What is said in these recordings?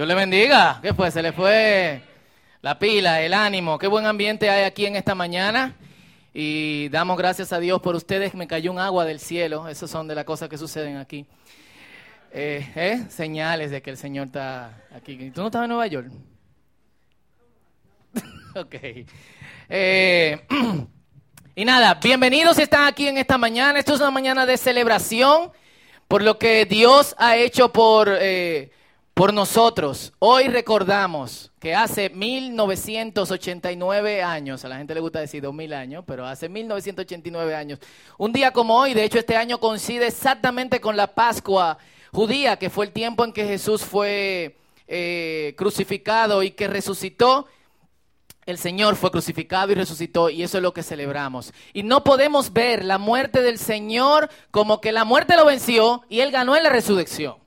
Dios le bendiga. ¿Qué fue? Se le fue la pila, el ánimo. Qué buen ambiente hay aquí en esta mañana. Y damos gracias a Dios por ustedes. Me cayó un agua del cielo. Esas son de las cosas que suceden aquí. Eh, ¿eh? Señales de que el Señor está aquí. ¿Tú no estás en Nueva York? ok. Eh, y nada, bienvenidos si están aquí en esta mañana. Esto es una mañana de celebración por lo que Dios ha hecho por por nosotros. Hoy recordamos que hace 1989 años, a la gente le gusta decir 2000 años, pero hace 1989 años, un día como hoy, de hecho este año coincide exactamente con la Pascua judía, que fue el tiempo en que Jesús fue eh, crucificado y que resucitó. El Señor fue crucificado y resucitó y eso es lo que celebramos. Y no podemos ver la muerte del Señor como que la muerte lo venció y Él ganó en la resurrección.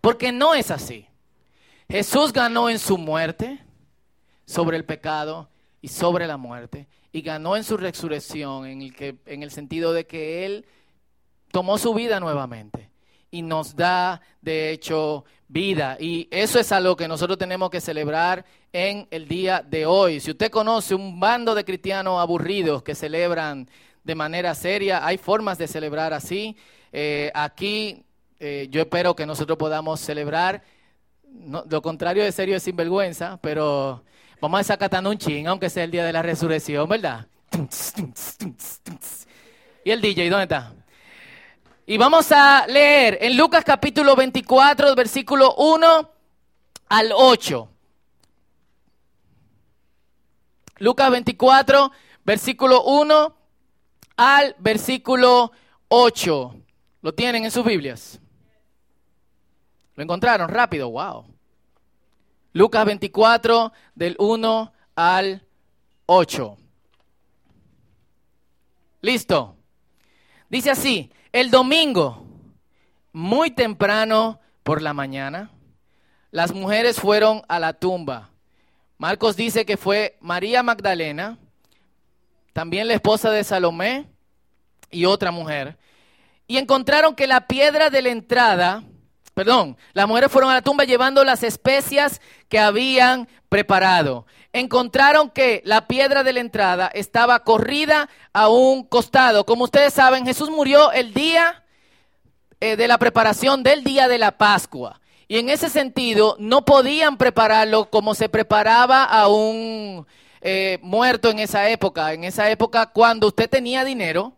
Porque no es así. Jesús ganó en su muerte sobre el pecado y sobre la muerte. Y ganó en su resurrección en el, que, en el sentido de que Él tomó su vida nuevamente y nos da, de hecho, vida. Y eso es algo que nosotros tenemos que celebrar en el día de hoy. Si usted conoce un bando de cristianos aburridos que celebran de manera seria, hay formas de celebrar así. Eh, aquí eh, yo espero que nosotros podamos celebrar. lo contrario de serio es sinvergüenza, pero vamos a sacar un ching, aunque sea el día de la resurrección, ¿verdad? ¿Y el DJ dónde está? Y vamos a leer en Lucas capítulo 24, versículo 1 al 8. Lucas 24, versículo 1 al versículo 8. ¿Lo tienen en sus Biblias? ¿Lo encontraron? Rápido, wow. Lucas 24, del 1 al 8. Listo. Dice así, el domingo, muy temprano por la mañana, las mujeres fueron a la tumba. Marcos dice que fue María Magdalena, también la esposa de Salomé y otra mujer, y encontraron que la piedra de la entrada perdón, las mujeres fueron a la tumba llevando las especias que habían preparado. Encontraron que la piedra de la entrada estaba corrida a un costado. Como ustedes saben, Jesús murió el día eh, de la preparación del día de la Pascua. Y en ese sentido, no podían prepararlo como se preparaba a un eh, muerto en esa época. En esa época, cuando usted tenía dinero,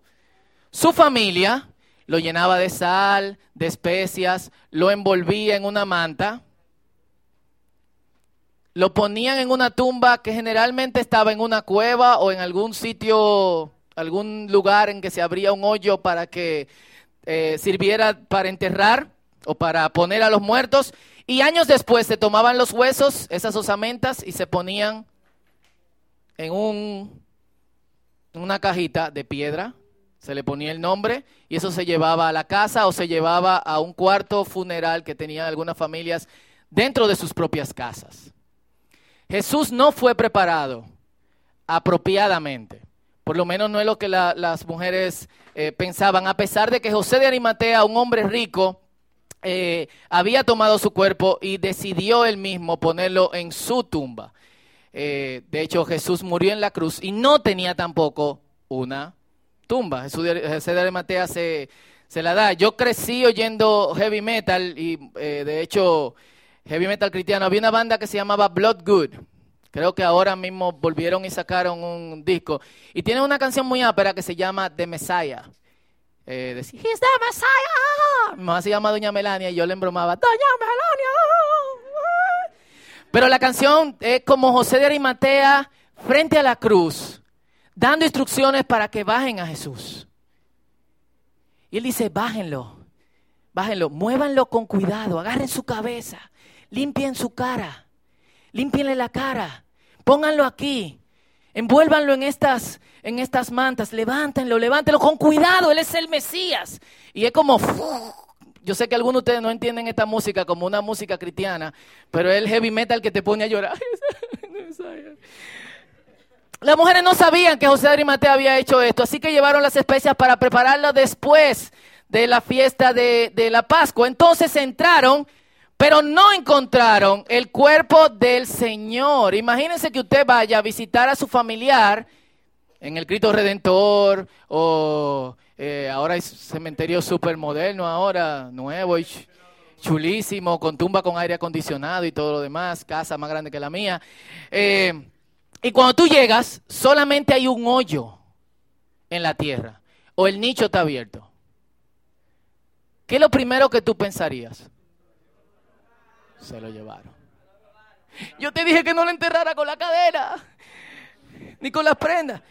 su familia lo llenaba de sal, de especias, lo envolvía en una manta, lo ponían en una tumba que generalmente estaba en una cueva o en algún sitio, algún lugar en que se abría un hoyo para que eh, sirviera para enterrar o para poner a los muertos. Y años después se tomaban los huesos, esas osamentas, y se ponían en un, una cajita de piedra se le ponía el nombre y eso se llevaba a la casa o se llevaba a un cuarto funeral que tenían algunas familias dentro de sus propias casas. Jesús no fue preparado apropiadamente. Por lo menos no es lo que las mujeres eh, pensaban, a pesar de que José de Arimatea, un hombre rico, eh, había tomado su cuerpo y decidió él mismo ponerlo en su tumba. Eh, de hecho, Jesús murió en la cruz y no tenía tampoco una tumba. Jesús de, Arimatea se, se la da. Yo crecí oyendo heavy metal y eh, de hecho heavy metal cristiano. Había una banda que se llamaba Blood Good. Creo que ahora mismo volvieron y sacaron un disco. Y tiene una canción muy ápera que se llama The Messiah. Eh, decía, He's the Messiah. Mi mamá se llama Doña Melania y yo le embromaba, Doña Melania. Pero la canción es como José de Arimatea frente a la cruz dando instrucciones para que bajen a Jesús. Y él dice, bájenlo, bájenlo, muévanlo con cuidado, agarren su cabeza, limpien su cara, limpienle la cara, pónganlo aquí, envuélvanlo en estas, en estas mantas, levántenlo, levántenlo con cuidado, él es el Mesías. Y es como, yo sé que algunos de ustedes no entienden esta música como una música cristiana, pero es el heavy metal que te pone a llorar. Las mujeres no sabían que José de Arimatea había hecho esto, así que llevaron las especias para prepararlo después de la fiesta de, la Pascua. Entonces entraron pero no encontraron el cuerpo del Señor. Imagínense que usted vaya a visitar a su familiar en el Cristo Redentor o eh, ahora hay cementerio súper moderno, ahora nuevo y chulísimo, con tumba con aire acondicionado y todo lo demás, casa más grande que la mía. Eh, y cuando tú llegas, solamente hay un hoyo en la tierra o el nicho está abierto. ¿Qué es lo primero que tú pensarías? Se lo llevaron. Yo te dije que no lo enterrara con la cadera, ni con las prendas.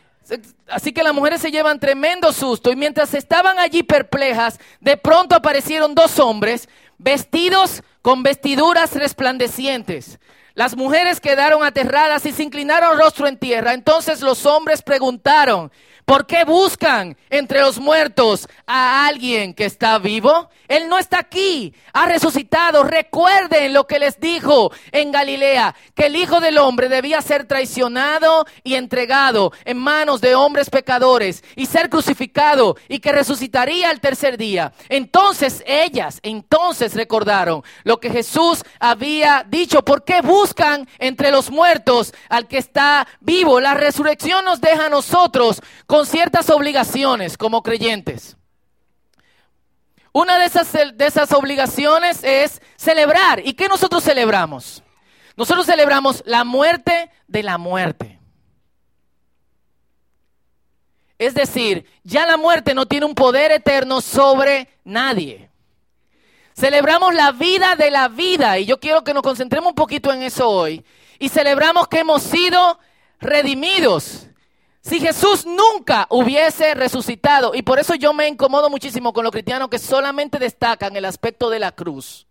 Así que las mujeres se llevan tremendo susto y mientras estaban allí perplejas, de pronto aparecieron dos hombres vestidos con vestiduras resplandecientes. Las mujeres quedaron aterradas y se inclinaron rostro en tierra. Entonces los hombres preguntaron, ¿Por qué buscan entre los muertos a alguien que está vivo? Él no está aquí, ha resucitado. Recuerden lo que les dijo en Galilea, que el Hijo del Hombre debía ser traicionado y entregado en manos de hombres pecadores y ser crucificado y que resucitaría el tercer día. Entonces ellas, entonces recordaron lo que Jesús había dicho. ¿Por qué buscan entre los muertos al que está vivo? La resurrección nos deja a nosotros con ciertas obligaciones como creyentes. Una de esas, de esas obligaciones es celebrar. ¿Y qué nosotros celebramos? Nosotros celebramos la muerte de la muerte. Es decir, ya la muerte no tiene un poder eterno sobre nadie. Celebramos la vida de la vida y yo quiero que nos concentremos un poquito en eso hoy. Y celebramos que hemos sido redimidos. Si Jesús nunca hubiese resucitado, y por eso yo me incomodo muchísimo con los cristianos que solamente destacan el aspecto de la cruz.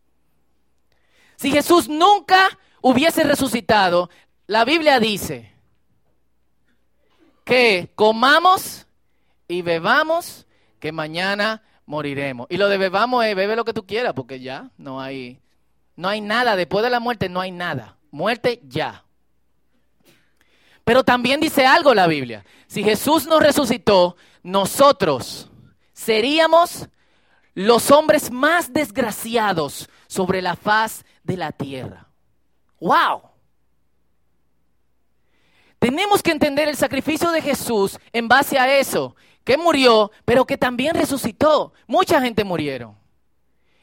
Si Jesús nunca hubiese resucitado, la Biblia dice que comamos y bebamos, que mañana moriremos. Y lo de bebamos es bebe lo que tú quieras, porque ya no hay, no hay nada. Después de la muerte no hay nada. Muerte ya. Pero también dice algo la Biblia. Si Jesús nos resucitó, nosotros seríamos los hombres más desgraciados sobre la faz de la tierra. ¡Wow! Tenemos que entender el sacrificio de Jesús en base a eso, que murió, pero que también resucitó. Mucha gente murieron.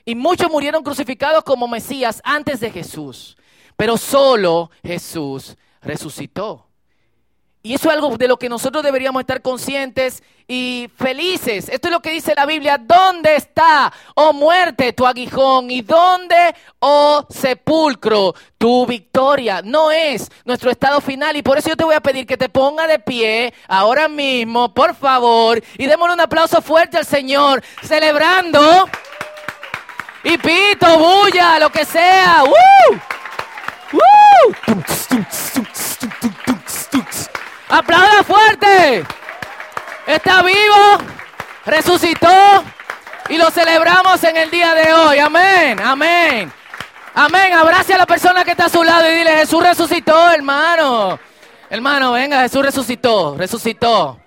Y muchos murieron crucificados como Mesías antes de Jesús. Pero solo Jesús resucitó. Y eso es algo de lo que nosotros deberíamos estar conscientes y felices. Esto es lo que dice la Biblia. ¿Dónde está, oh muerte, tu aguijón? ¿Y dónde, oh sepulcro, tu victoria? No es nuestro estado final. Y por eso yo te voy a pedir que te ponga de pie ahora mismo, por favor. Y démosle un aplauso fuerte al Señor, celebrando. Y pito, bulla, lo que sea. ¡Woo! ¡Woo! Aplauda fuerte. Está vivo, resucitó y lo celebramos en el día de hoy. Amén, amén. Amén. Abrace a la persona que está a su lado y dile, Jesús resucitó, hermano. Hermano, venga, Jesús resucitó, resucitó.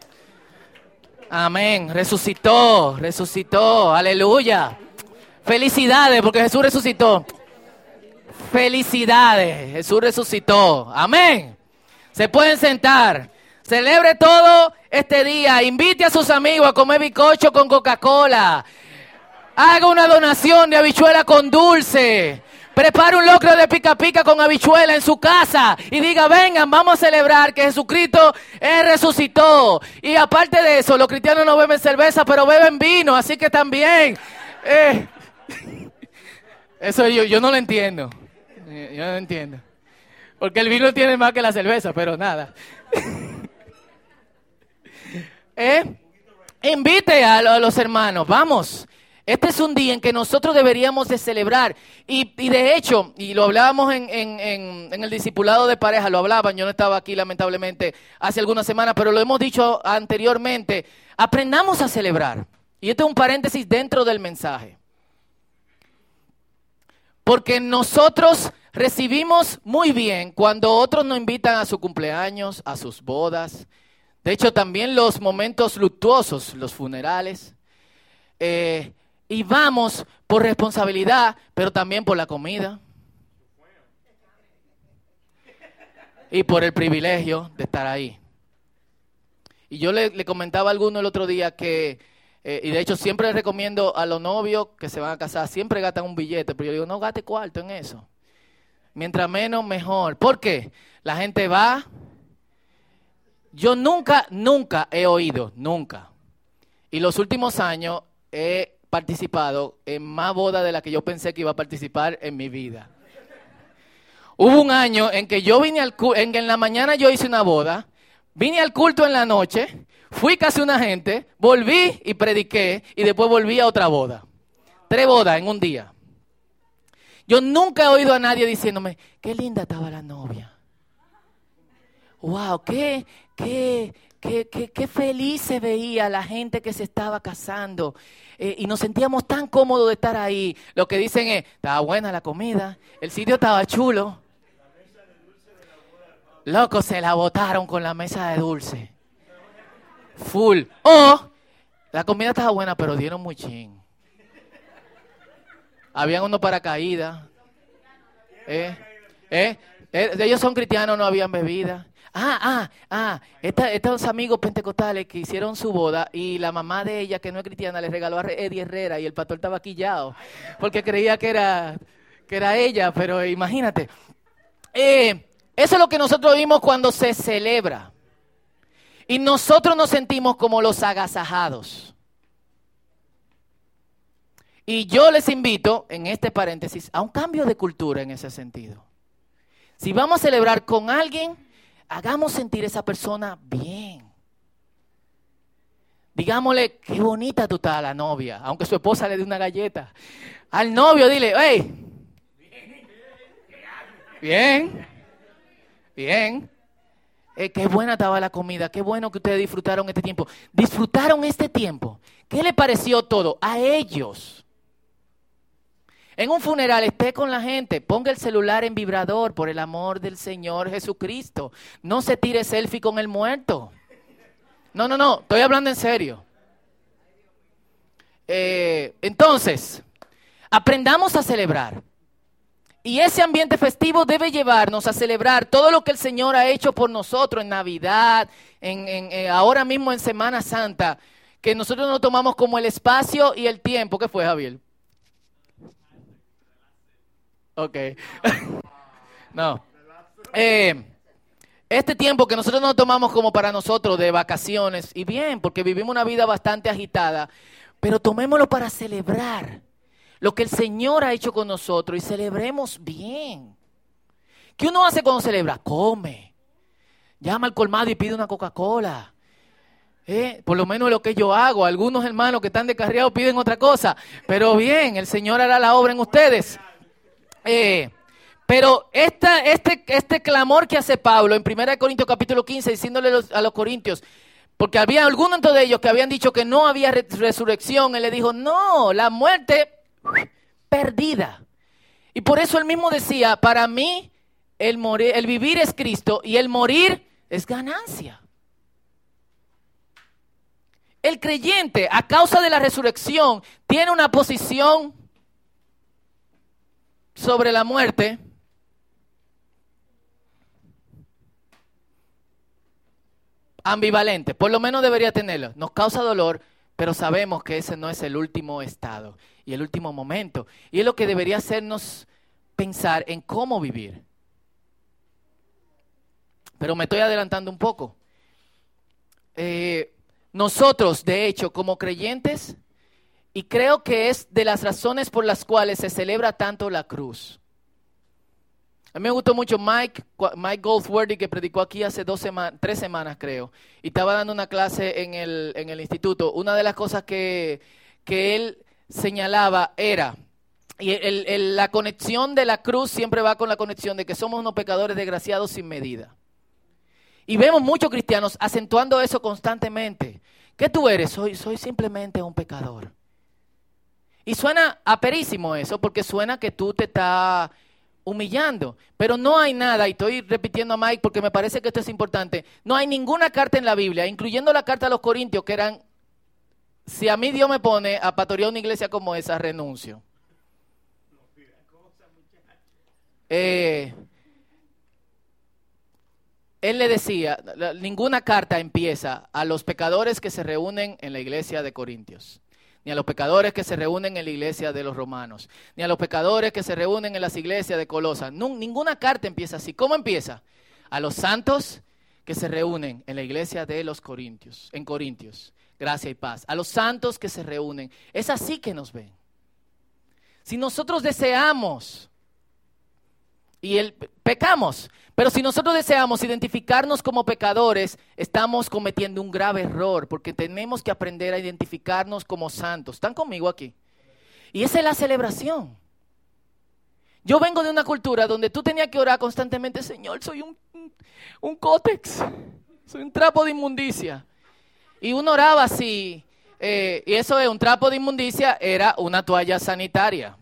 Amén, resucitó, resucitó. Aleluya. Felicidades porque Jesús resucitó. Felicidades, Jesús resucitó. Amén. Se pueden sentar. Celebre todo este día. Invite a sus amigos a comer bicocho con Coca-Cola. Haga una donación de habichuela con dulce. Prepare un locro de pica pica con habichuela en su casa y diga, vengan, vamos a celebrar que Jesucristo resucitó. Y aparte de eso, los cristianos no beben cerveza, pero beben vino, así que también. Eh, eso yo, yo no lo entiendo. Yo no lo entiendo. Porque el vino tiene más que la cerveza, pero nada. ¿Eh? Invite a los hermanos, vamos. Este es un día en que nosotros deberíamos de celebrar. Y, de hecho, y lo hablábamos en, en, el discipulado de pareja, lo hablaban, yo no estaba aquí lamentablemente hace algunas semanas, pero lo hemos dicho anteriormente, aprendamos a celebrar. Y este es un paréntesis dentro del mensaje. Porque nosotros recibimos muy bien cuando otros nos invitan a su cumpleaños, a sus bodas. De hecho, también los momentos luctuosos, los funerales. Eh, y vamos por responsabilidad, pero también por la comida. Y por el privilegio de estar ahí. Y yo le, comentaba a alguno el otro día que, eh, y de hecho siempre recomiendo a los novios que se van a casar, siempre gastan un billete, pero yo digo, no gaste cuarto en eso. Mientras menos, mejor. ¿Por qué? La gente va. Yo nunca, nunca he oído, nunca. Y los últimos años he participado en más bodas de las que yo pensé que iba a participar en mi vida. Hubo un año en que yo vine al en que en la mañana yo hice una boda, vine al culto en la noche, fui casi una gente, volví y prediqué y después volví a otra boda. Tres bodas en un día. Yo nunca he oído a nadie diciéndome, qué linda estaba la novia. Wow, qué, qué, qué, qué, feliz se veía la gente que se estaba casando. Eh, y nos sentíamos tan cómodos de estar ahí. Lo que dicen es, estaba buena la comida, el sitio estaba chulo. Loco, se la botaron con la mesa de dulce. Full. O la comida estaba buena, pero dieron muy ching. Habían unos paracaídas. ¿Eh? ¿Eh? ¿Eh? Ellos son cristianos, no habían bebida. Ah, ah, ah, estos amigos pentecostales que hicieron su boda y la mamá de ella, que no es cristiana, le regaló a Eddie Herrera y el pastor estaba quillado porque creía que era, que era ella, pero imagínate. Eh, eso es lo que nosotros vimos cuando se celebra. Y nosotros nos sentimos como los agasajados. Y yo les invito, en este paréntesis, a un cambio de cultura en ese sentido. Si vamos a celebrar con alguien, hagamos sentir a esa persona bien. Digámosle, qué bonita tú estás la novia, aunque su esposa le dé una galleta. Al novio dile, hey, bien, bien. Eh, qué buena estaba la comida, qué bueno que ustedes disfrutaron este tiempo. Disfrutaron este tiempo. ¿Qué le pareció todo? A ellos. En un funeral esté con la gente, ponga el celular en vibrador por el amor del Señor Jesucristo. No se tire selfie con el muerto. No, no, no, estoy hablando en serio. Eh, entonces, aprendamos a celebrar. Y ese ambiente festivo debe llevarnos a celebrar todo lo que el Señor ha hecho por nosotros en Navidad, en, eh, ahora mismo en Semana Santa, que nosotros nos tomamos como el espacio y el tiempo. ¿Qué fue, Javier? Ok. no. Eh, este tiempo que nosotros nos tomamos como para nosotros de vacaciones, y bien, porque vivimos una vida bastante agitada, pero tomémoslo para celebrar lo que el Señor ha hecho con nosotros y celebremos bien. ¿Qué uno hace cuando celebra? Come. Llama al colmado y pide una Coca-Cola. Eh, por lo menos lo que yo hago. Algunos hermanos que están descarriados piden otra cosa. Pero bien, el Señor hará la obra en ustedes. Eh, pero este, este clamor que hace Pablo en 1 Corintios capítulo 15, diciéndole a los corintios, porque había algunos de ellos que habían dicho que no había resurrección, él le dijo, no, la muerte perdida. Y por eso él mismo decía, para mí el, morir, el vivir es Cristo y el morir es ganancia. El creyente, a causa de la resurrección, tiene una posición sobre la muerte, ambivalente, por lo menos debería tenerlo. Nos causa dolor, pero sabemos que ese no es el último estado y el último momento. Y es lo que debería hacernos pensar en cómo vivir. Pero me estoy adelantando un poco. Eh, nosotros, de hecho, como creyentes, y creo que es de las razones por las cuales se celebra tanto la cruz. A mí me gustó mucho Mike, Mike Goldsworthy, que predicó aquí hace dos semanas, tres semanas creo, y estaba dando una clase en el, en el instituto. Una de las cosas que, que él señalaba era, y la conexión de la cruz siempre va con la conexión de que somos unos pecadores desgraciados sin medida. Y vemos muchos cristianos acentuando eso constantemente. ¿Qué tú eres? Soy, soy simplemente un pecador. Y suena aperísimo eso, porque suena que tú te estás humillando. Pero no hay nada, y estoy repitiendo a Mike porque me parece que esto es importante, no hay ninguna carta en la Biblia, incluyendo la carta a los Corintios, que eran si a mí Dios me pone a pastorear una iglesia como esa, renuncio. Eh, él le decía, ninguna carta empieza a los pecadores que se reúnen en la iglesia de Corintios, ni a los pecadores que se reúnen en la iglesia de los romanos, ni a los pecadores que se reúnen en las iglesias de Colosa. ninguna carta empieza así. ¿Cómo empieza? A los santos que se reúnen en la iglesia de los Corintios, en Corintios gracia y paz. A los santos que se reúnen. Es así que nos ven. Si nosotros deseamos y el, pecamos, pero si nosotros deseamos identificarnos como pecadores, estamos cometiendo un grave error porque tenemos que aprender a identificarnos como santos. ¿Están conmigo aquí? Y esa es la celebración. Yo vengo de una cultura donde tú tenías que orar constantemente, Señor, soy un, un cótex, soy un trapo de inmundicia. Y uno oraba así, eh, y eso es un trapo de inmundicia, era una toalla sanitaria.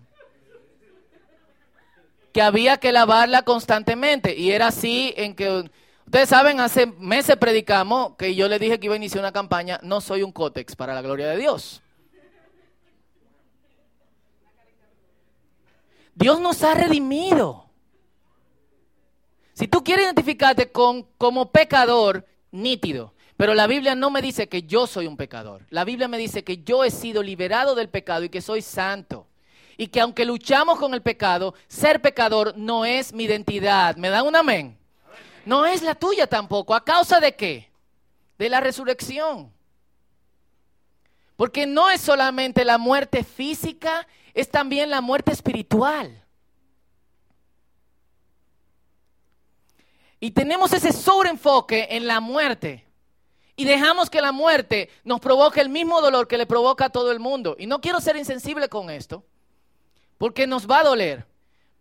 Que había que lavarla constantemente. Y era así en que, ustedes saben, hace meses predicamos que yo le dije que iba a iniciar una campaña, no soy un cótex para la gloria de Dios. Dios nos ha redimido. Si tú quieres identificarte con, como pecador, nítido. Pero la Biblia no me dice que yo soy un pecador. La Biblia me dice que yo he sido liberado del pecado y que soy santo. Y que aunque luchamos con el pecado, ser pecador no es mi identidad. ¿Me dan un amén? No es la tuya tampoco. ¿A causa de qué? De la resurrección. Porque no es solamente la muerte física, es también la muerte espiritual. Y tenemos ese sobreenfoque en la muerte y dejamos que la muerte nos provoque el mismo dolor que le provoca a todo el mundo. Y no quiero ser insensible con esto, porque nos va a doler.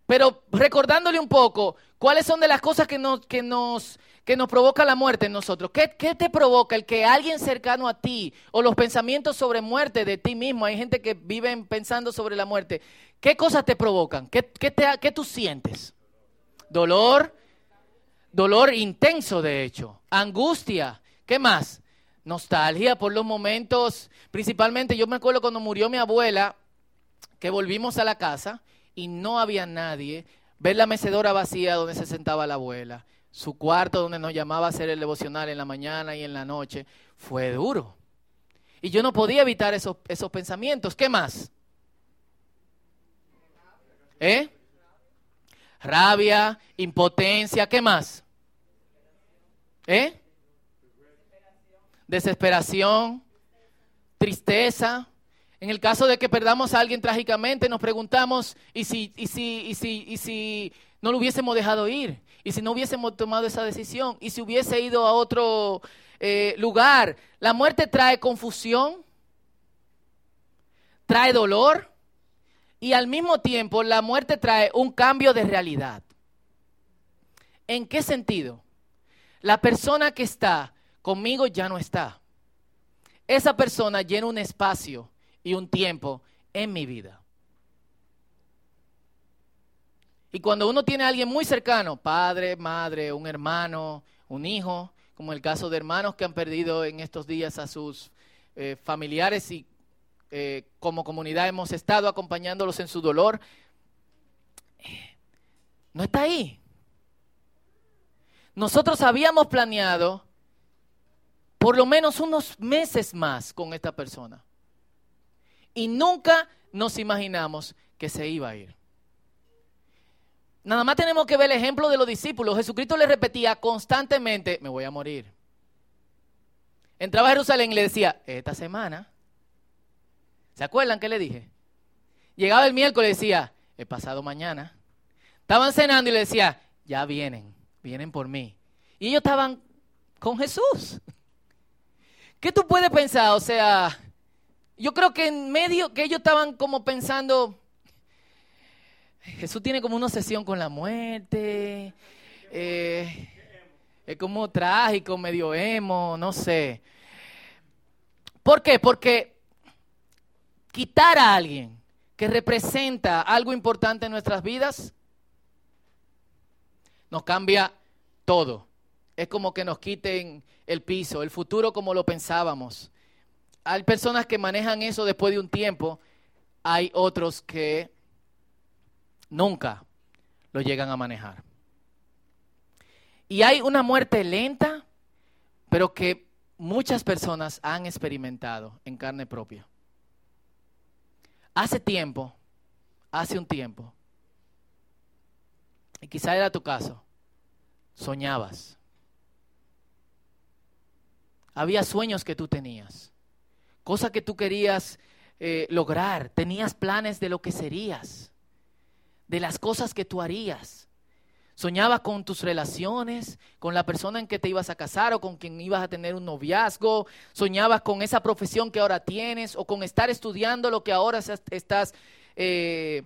Pero recordándole un poco, ¿cuáles son de las cosas que nos, que nos, que nos provoca la muerte en nosotros? ¿Qué, ¿Qué, te provoca el que alguien cercano a ti o los pensamientos sobre muerte de ti mismo? Hay gente que vive pensando sobre la muerte. ¿Qué cosas te provocan? ¿Qué, qué, te, qué tú sientes? Dolor, dolor intenso de hecho, angustia, ¿Qué más? Nostalgia por los momentos, principalmente yo me acuerdo cuando murió mi abuela, que volvimos a la casa y no había nadie, ver la mecedora vacía donde se sentaba la abuela, su cuarto donde nos llamaba a hacer el devocional en la mañana y en la noche, fue duro. Y yo no podía evitar esos, esos pensamientos. ¿Qué más? ¿Eh? Rabia, impotencia, ¿qué más? ¿Eh? desesperación, tristeza. En el caso de que perdamos a alguien trágicamente, nos preguntamos, ¿y si, y si, y si, y si no lo hubiésemos dejado ir? ¿Y si no hubiésemos tomado esa decisión? ¿Y si hubiese ido a otro eh, lugar? La muerte trae confusión, trae dolor y al mismo tiempo la muerte trae un cambio de realidad. ¿En qué sentido? La persona que está conmigo ya no está. Esa persona llena un espacio y un tiempo en mi vida. Y cuando uno tiene a alguien muy cercano, padre, madre, un hermano, un hijo, como el caso de hermanos que han perdido en estos días a sus eh, familiares y eh, como comunidad hemos estado acompañándolos en su dolor, eh, no está ahí. Nosotros habíamos planeado por lo menos unos meses más con esta persona. Y nunca nos imaginamos que se iba a ir. Nada más tenemos que ver el ejemplo de los discípulos. Jesucristo le repetía constantemente, me voy a morir. Entraba a Jerusalén y le decía, esta semana. ¿Se acuerdan qué le dije? Llegaba el miércoles y decía, he pasado mañana. Estaban cenando y le decía, ya vienen, vienen por mí. Y ellos estaban con Jesús. ¿Qué tú puedes pensar? O sea, yo creo que en medio que ellos estaban como pensando, Jesús tiene como una obsesión con la muerte, eh, es como trágico, medio emo, no sé. ¿Por qué? Porque quitar a alguien que representa algo importante en nuestras vidas nos cambia todo. Es como que nos quiten el piso, el futuro como lo pensábamos. Hay personas que manejan eso después de un tiempo, hay otros que nunca lo llegan a manejar. Y hay una muerte lenta, pero que muchas personas han experimentado en carne propia. Hace tiempo, hace un tiempo, y quizá era tu caso, soñabas. Había sueños que tú tenías, cosas que tú querías eh, lograr, tenías planes de lo que serías, de las cosas que tú harías. Soñabas con tus relaciones, con la persona en que te ibas a casar o con quien ibas a tener un noviazgo. Soñabas con esa profesión que ahora tienes o con estar estudiando lo que ahora estás eh,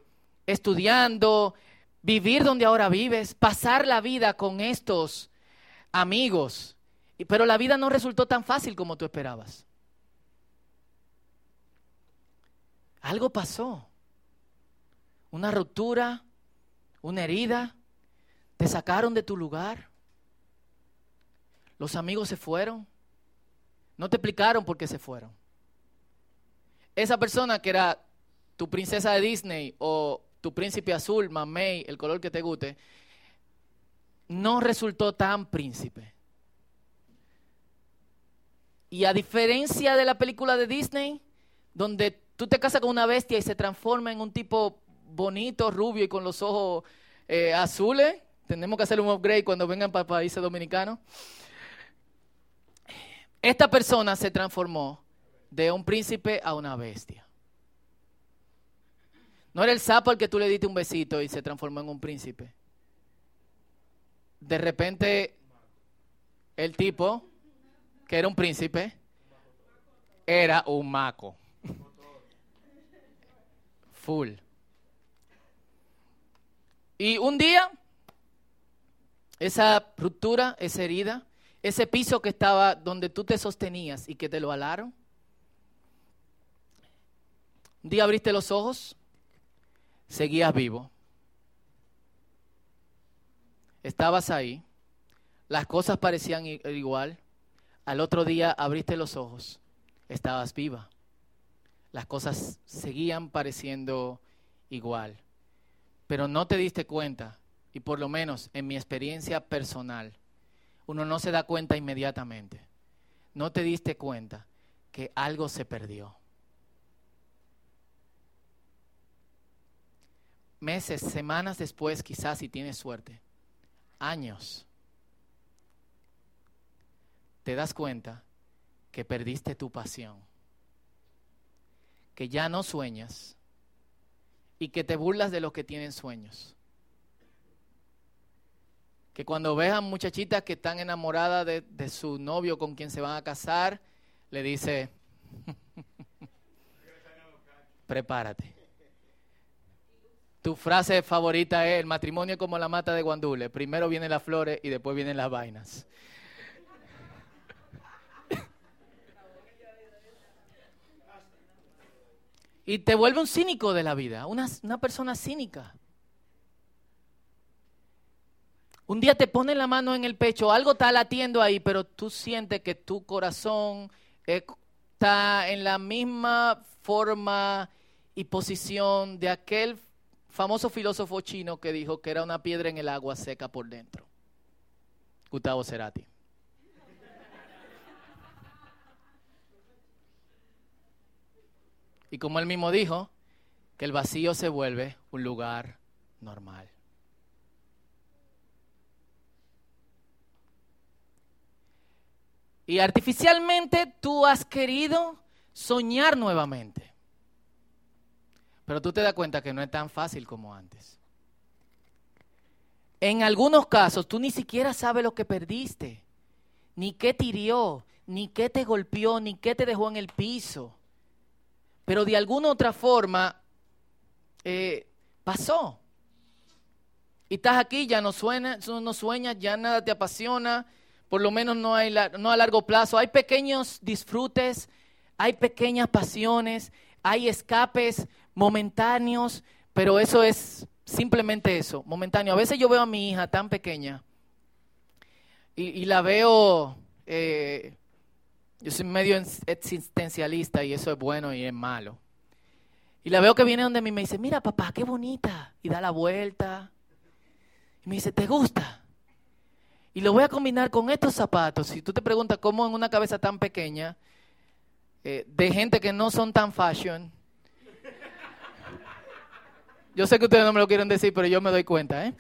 estudiando, vivir donde ahora vives, pasar la vida con estos amigos. Pero la vida no resultó tan fácil como tú esperabas. Algo pasó. Una ruptura, una herida. Te sacaron de tu lugar. Los amigos se fueron. No te explicaron por qué se fueron. Esa persona que era tu princesa de Disney o tu príncipe azul, mamey, el color que te guste, no resultó tan príncipe. Y a diferencia de la película de Disney, donde tú te casas con una bestia y se transforma en un tipo bonito, rubio y con los ojos eh, azules, tenemos que hacer un upgrade cuando vengan para países dominicanos. Esta persona se transformó de un príncipe a una bestia. No era el sapo al que tú le diste un besito y se transformó en un príncipe. De repente, el tipo, que era un príncipe, era un maco. Y un día, esa ruptura, esa herida, ese piso que estaba donde tú te sostenías y que te lo alaron, un día abriste los ojos seguías vivo. Estabas ahí, las cosas parecían igual. Al otro día abriste los ojos, estabas viva. Las cosas seguían pareciendo igual. Pero no te diste cuenta, y por lo menos en mi experiencia personal, uno no se da cuenta inmediatamente. No te diste cuenta que algo se perdió. meses, semanas después, quizás si tienes suerte, años, te das cuenta que perdiste tu pasión, que ya no sueñas y que te burlas de los que tienen sueños. Que cuando ves a muchachitas que están enamoradas de, de su novio con quien se van a casar, le dice, prepárate tu frase favorita es, el matrimonio como la mata de guandule. Primero vienen las flores y después vienen las vainas. Y te vuelve un cínico de la vida, una, una persona cínica. Un día te pone la mano en el pecho, algo está latiendo ahí, pero tú sientes que tu corazón está en la misma forma y posición de aquel famoso filósofo chino que dijo que era una piedra en el agua seca por dentro. Gustavo Cerati. Y como él mismo dijo, que el vacío se vuelve un lugar normal. Y artificialmente tú has querido soñar nuevamente. Pero tú te das cuenta que no es tan fácil como antes. En algunos casos tú ni siquiera sabes lo que perdiste, ni qué te hirió, ni qué te golpeó, ni qué te dejó en el piso. Pero de alguna otra forma eh, pasó. Y estás aquí, ya no, suena, no sueñas, ya nada te apasiona, por lo menos no, a largo plazo. Hay pequeños disfrutes, hay pequeñas pasiones, hay escapes momentáneos, pero eso es simplemente eso, momentáneo. A veces yo veo a mi hija tan pequeña y, la veo eh, Yo soy medio existencialista y eso es bueno y es malo. Y la veo que viene donde mí y me dice, mira papá, qué bonita. Y da la vuelta. Y me dice, ¿te gusta? Y lo voy a combinar con estos zapatos. Si tú te preguntas cómo en una cabeza tan pequeña, eh, de gente que no son tan fashion, yo sé que ustedes no me lo quieren decir, pero yo me doy cuenta, ¿eh?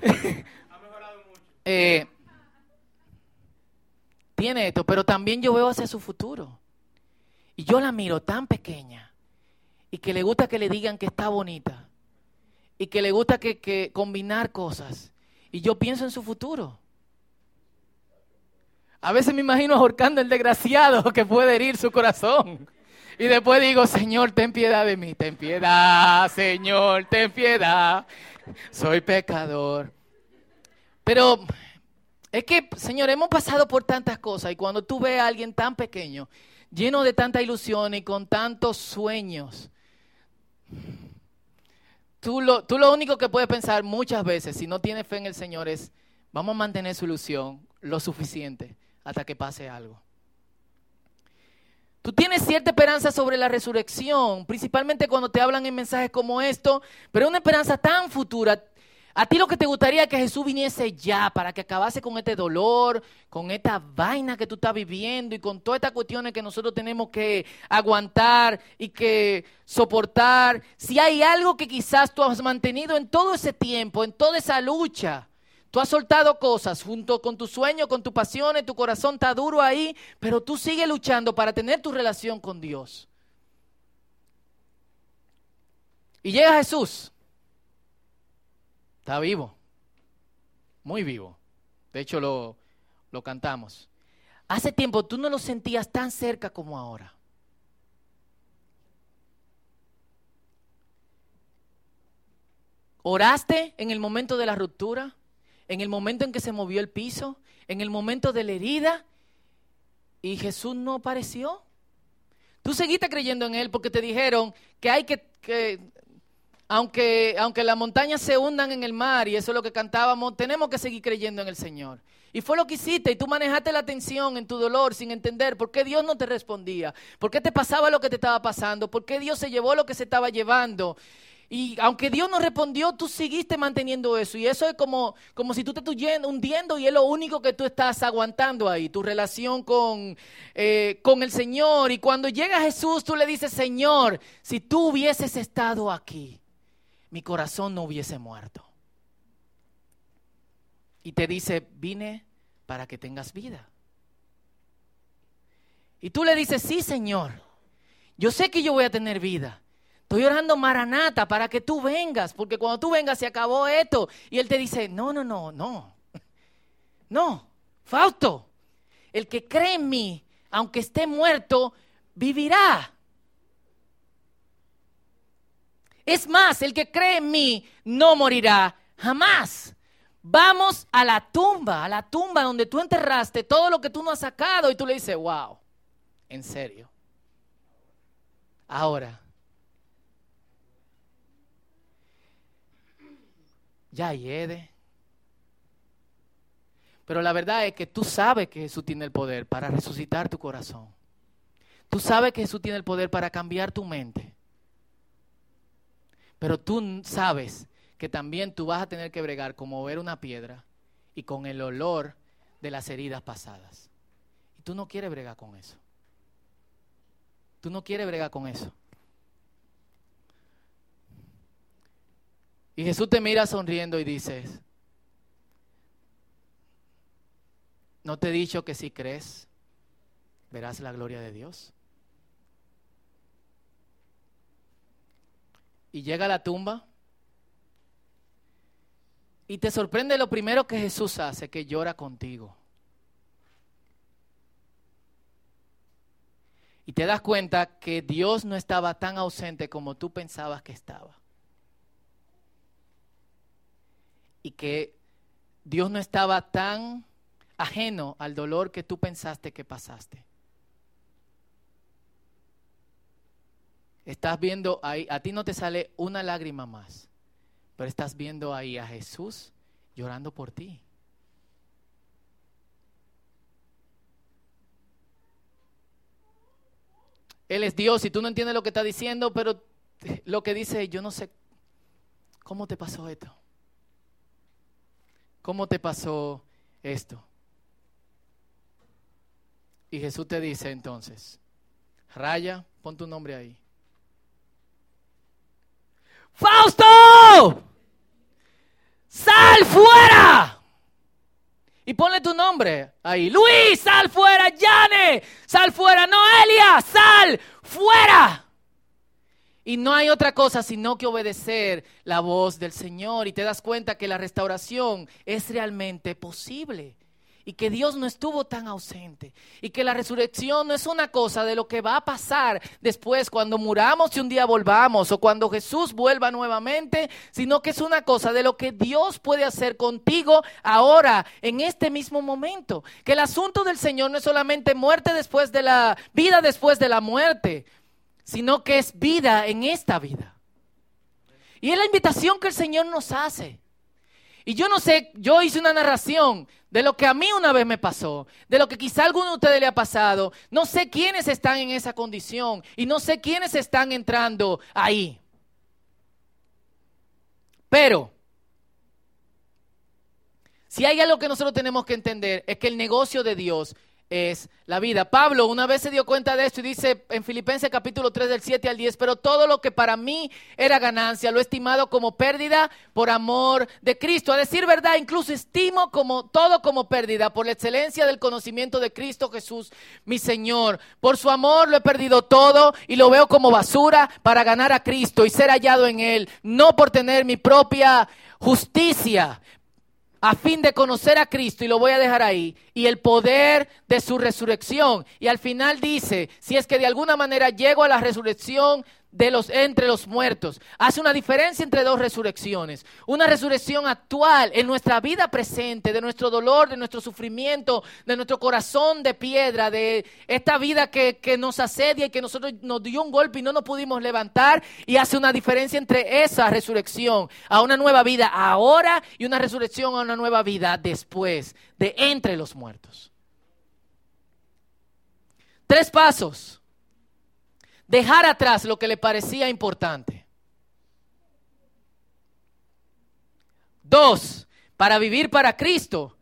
ha mejorado mucho. Eh, tiene esto, pero también yo veo hacia su futuro. Y yo la miro tan pequeña y que le gusta que le digan que está bonita y que le gusta que, combinar cosas. Y yo pienso en su futuro. A veces me imagino ahorcando el desgraciado que puede herir su corazón. Y después digo, Señor, ten piedad de mí, ten piedad, Señor, ten piedad. Soy pecador. Pero es que, Señor, hemos pasado por tantas cosas y cuando tú ves a alguien tan pequeño, lleno de tanta ilusión y con tantos sueños, tú lo, tú lo único que puedes pensar muchas veces, si no tienes fe en el Señor, es, vamos a mantener su ilusión lo suficiente hasta que pase algo. Tú tienes cierta esperanza sobre la resurrección, principalmente cuando te hablan en mensajes como esto, pero una esperanza tan futura, a ti lo que te gustaría es que Jesús viniese ya para que acabase con este dolor, con esta vaina que tú estás viviendo y con todas estas cuestiones que nosotros tenemos que aguantar y que soportar. Si hay algo que quizás tú has mantenido en todo ese tiempo, en toda esa lucha, tú has soltado cosas junto con tu sueño, con tus pasiones, tu corazón está duro ahí, pero tú sigues luchando para tener tu relación con Dios. Y llega Jesús Está vivo, muy vivo. De hecho, lo, lo cantamos. Hace tiempo tú no lo sentías tan cerca como ahora. ¿Oraste en el momento de la ruptura? ¿En el momento en que se movió el piso? ¿En el momento de la herida? ¿Y Jesús no apareció? Tú seguiste creyendo en Él porque te dijeron que hay que, que aunque, aunque las montañas se hundan en el mar, y eso es lo que cantábamos, tenemos que seguir creyendo en el Señor. Y fue lo que hiciste, y tú manejaste la atención en tu dolor sin entender por qué Dios no te respondía, por qué te pasaba lo que te estaba pasando, por qué Dios se llevó lo que se estaba llevando. Y aunque Dios no respondió, tú seguiste manteniendo eso. Y eso es como, como si tú te estuvieras hundiendo y es lo único que tú estás aguantando ahí, tu relación con, eh, con el Señor. Y cuando llega Jesús, tú le dices, Señor, si tú hubieses estado aquí, mi corazón no hubiese muerto. Y te dice, vine para que tengas vida. Y tú le dices, sí, Señor, yo sé que yo voy a tener vida. Estoy orando Maranata para que tú vengas, porque cuando tú vengas se acabó esto. Y él te dice, no, no, no, no. No, Fausto, el que cree en mí, aunque esté muerto, vivirá. Es más, el que cree en mí no morirá jamás. Vamos a la tumba, a la tumba donde tú enterraste todo lo que tú no has sacado y tú le dices, wow, en serio. Ahora, ya hiede. Pero la verdad es que tú sabes que Jesús tiene el poder para resucitar tu corazón. Tú sabes que Jesús tiene el poder para cambiar tu mente. Pero tú sabes que también tú vas a tener que bregar con mover una piedra y con el olor de las heridas pasadas. Y tú no quieres bregar con eso. Tú no quieres bregar con eso. Y Jesús te mira sonriendo y dices, ¿no te he dicho que si crees, verás la gloria de Dios? Y llega a la tumba y te sorprende lo primero que Jesús hace, que llora contigo. Y te das cuenta que Dios no estaba tan ausente como tú pensabas que estaba. Y que Dios no estaba tan ajeno al dolor que tú pensaste que pasaste. Estás viendo ahí, a ti no te sale una lágrima más, pero estás viendo ahí a Jesús llorando por ti. Él es Dios y tú no entiendes lo que está diciendo, pero lo que dice, yo no sé cómo te pasó esto. ¿Cómo te pasó esto? Y Jesús te dice entonces, Raya, pon tu nombre ahí. Fausto, sal fuera. Y ponle tu nombre ahí. Luis, sal fuera. Yane, sal fuera. Noelia, sal fuera. Y no hay otra cosa sino que obedecer la voz del Señor. Y te das cuenta que la restauración es realmente posible y que Dios no estuvo tan ausente y que la resurrección no es una cosa de lo que va a pasar después cuando muramos y un día volvamos o cuando Jesús vuelva nuevamente, sino que es una cosa de lo que Dios puede hacer contigo ahora, en este mismo momento. Que el asunto del Señor no es solamente muerte después de la vida después de la muerte, sino que es vida en esta vida. Y es la invitación que el Señor nos hace. Y yo no sé, yo hice una narración de lo que a mí una vez me pasó, de lo que quizá a alguno de ustedes le ha pasado. No sé quiénes están en esa condición y no sé quiénes están entrando ahí. Pero, si hay algo que nosotros tenemos que entender, es que el negocio de Dios es la vida. Pablo una vez se dio cuenta de esto y dice en Filipenses capítulo 3 del 7 al 10, pero todo lo que para mí era ganancia lo he estimado como pérdida por amor de Cristo. A decir verdad, incluso estimo como todo como pérdida por la excelencia del conocimiento de Cristo Jesús, mi Señor. Por su amor lo he perdido todo y lo veo como basura para ganar a Cristo y ser hallado en él, no por tener mi propia justicia, a fin de conocer a Cristo, y lo voy a dejar ahí, y el poder de su resurrección. Y al final dice, si es que de alguna manera llego a la resurrección de los entre los muertos. Hace una diferencia entre dos resurrecciones. Una resurrección actual en nuestra vida presente, de nuestro dolor, de nuestro sufrimiento, de nuestro corazón de piedra, de esta vida que, que nos asedia y que nosotros nos dio un golpe y no nos pudimos levantar. Y hace una diferencia entre esa resurrección a una nueva vida ahora y una resurrección a una nueva vida después, de entre los muertos. Tres pasos dejar atrás lo que le parecía importante. Dos, para vivir para Cristo,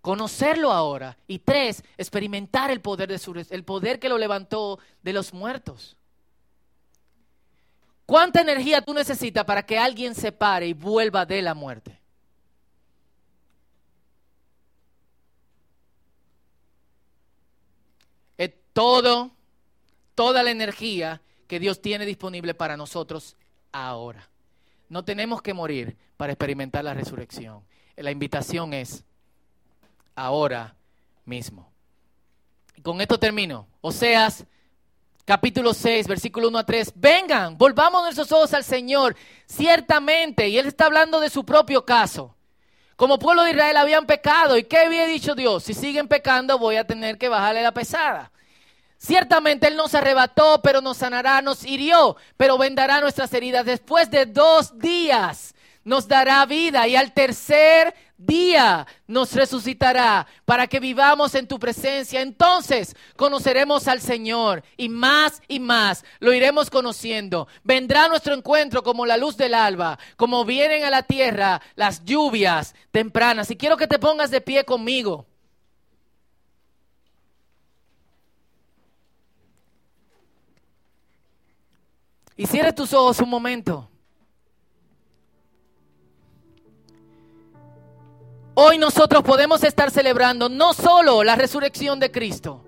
conocerlo ahora. Y tres, experimentar el poder, de su, el poder que lo levantó de los muertos. ¿Cuánta energía tú necesitas para que alguien se pare y vuelva de la muerte? Es todo toda la energía que Dios tiene disponible para nosotros ahora. No tenemos que morir para experimentar la resurrección. La invitación es ahora mismo. Con esto termino. Oseas capítulo 6, versículo 1 a 3. Vengan, volvamos nuestros ojos al Señor. Ciertamente, y Él está hablando de su propio caso. Como pueblo de Israel habían pecado. ¿Y qué había dicho Dios? Si siguen pecando voy a tener que bajarle la pesada. Ciertamente Él nos arrebató, pero nos sanará, nos hirió, pero vendará nuestras heridas. Después de dos días nos dará vida y al tercer día nos resucitará para que vivamos en tu presencia. Entonces conoceremos al Señor y más y más lo iremos conociendo. Vendrá nuestro encuentro como la luz del alba, como vienen a la tierra las lluvias tempranas. Y quiero que te pongas de pie conmigo. Y cierre tus ojos un momento. Hoy nosotros podemos estar celebrando no solo la resurrección de Cristo,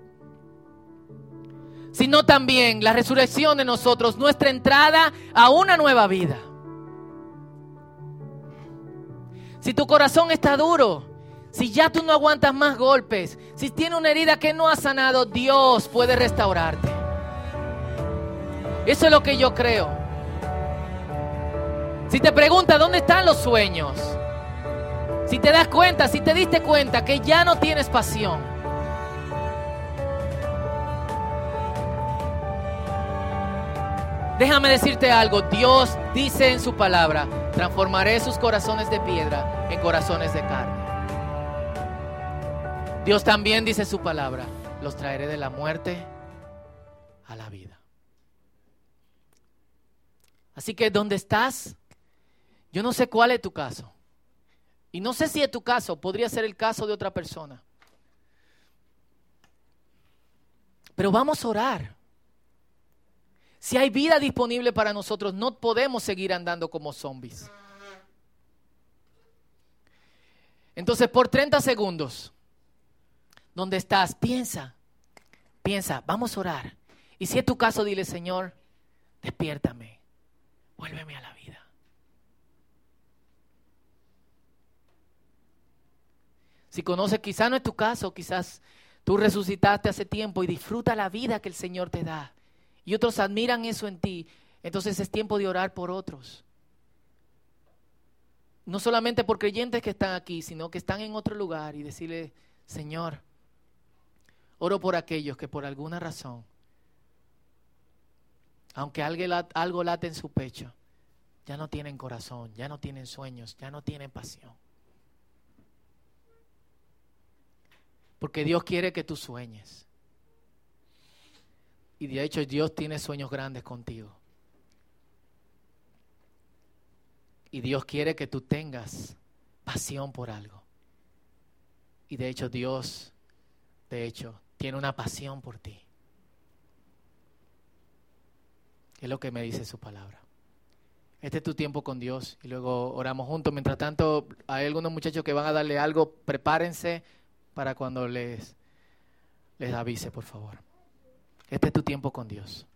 sino también la resurrección de nosotros, nuestra entrada a una nueva vida. Si tu corazón está duro, si ya tú no aguantas más golpes, si tienes una herida que no ha sanado, Dios puede restaurarte. Eso es lo que yo creo. Si te preguntas dónde están los sueños, si te das cuenta, si te diste cuenta que ya no tienes pasión, déjame decirte algo, Dios dice en su palabra, transformaré sus corazones de piedra en corazones de carne. Dios también dice su palabra, los traeré de la muerte a la vida. Así que donde estás, yo no sé cuál es tu caso. Y no sé si es tu caso, podría ser el caso de otra persona. Pero vamos a orar. Si hay vida disponible para nosotros, no podemos seguir andando como zombies. Entonces, por 30 segundos, donde estás, piensa, piensa, vamos a orar. Y si es tu caso, dile, Señor, despiértame, vuélveme a la vida. Si conoces, quizás no es tu caso, quizás Tú resucitaste hace tiempo y disfruta la vida que el Señor te da. Y otros admiran eso en ti. Entonces es tiempo de orar por otros. No solamente por creyentes que están aquí, sino que están en otro lugar y decirle, Señor, oro por aquellos que por alguna razón, aunque algo late en su pecho, ya no tienen corazón, ya no tienen sueños, ya no tienen pasión. Porque Dios quiere que tú sueñes. Y de hecho Dios tiene sueños grandes contigo. Y Dios quiere que tú tengas pasión por algo. Y de hecho Dios, de hecho, tiene una pasión por ti. Es lo que me dice su palabra. Este es tu tiempo con Dios y luego oramos juntos. Mientras tanto, hay algunos muchachos que van a darle algo, prepárense para cuando les, les avise, por favor. Este es tu tiempo con Dios.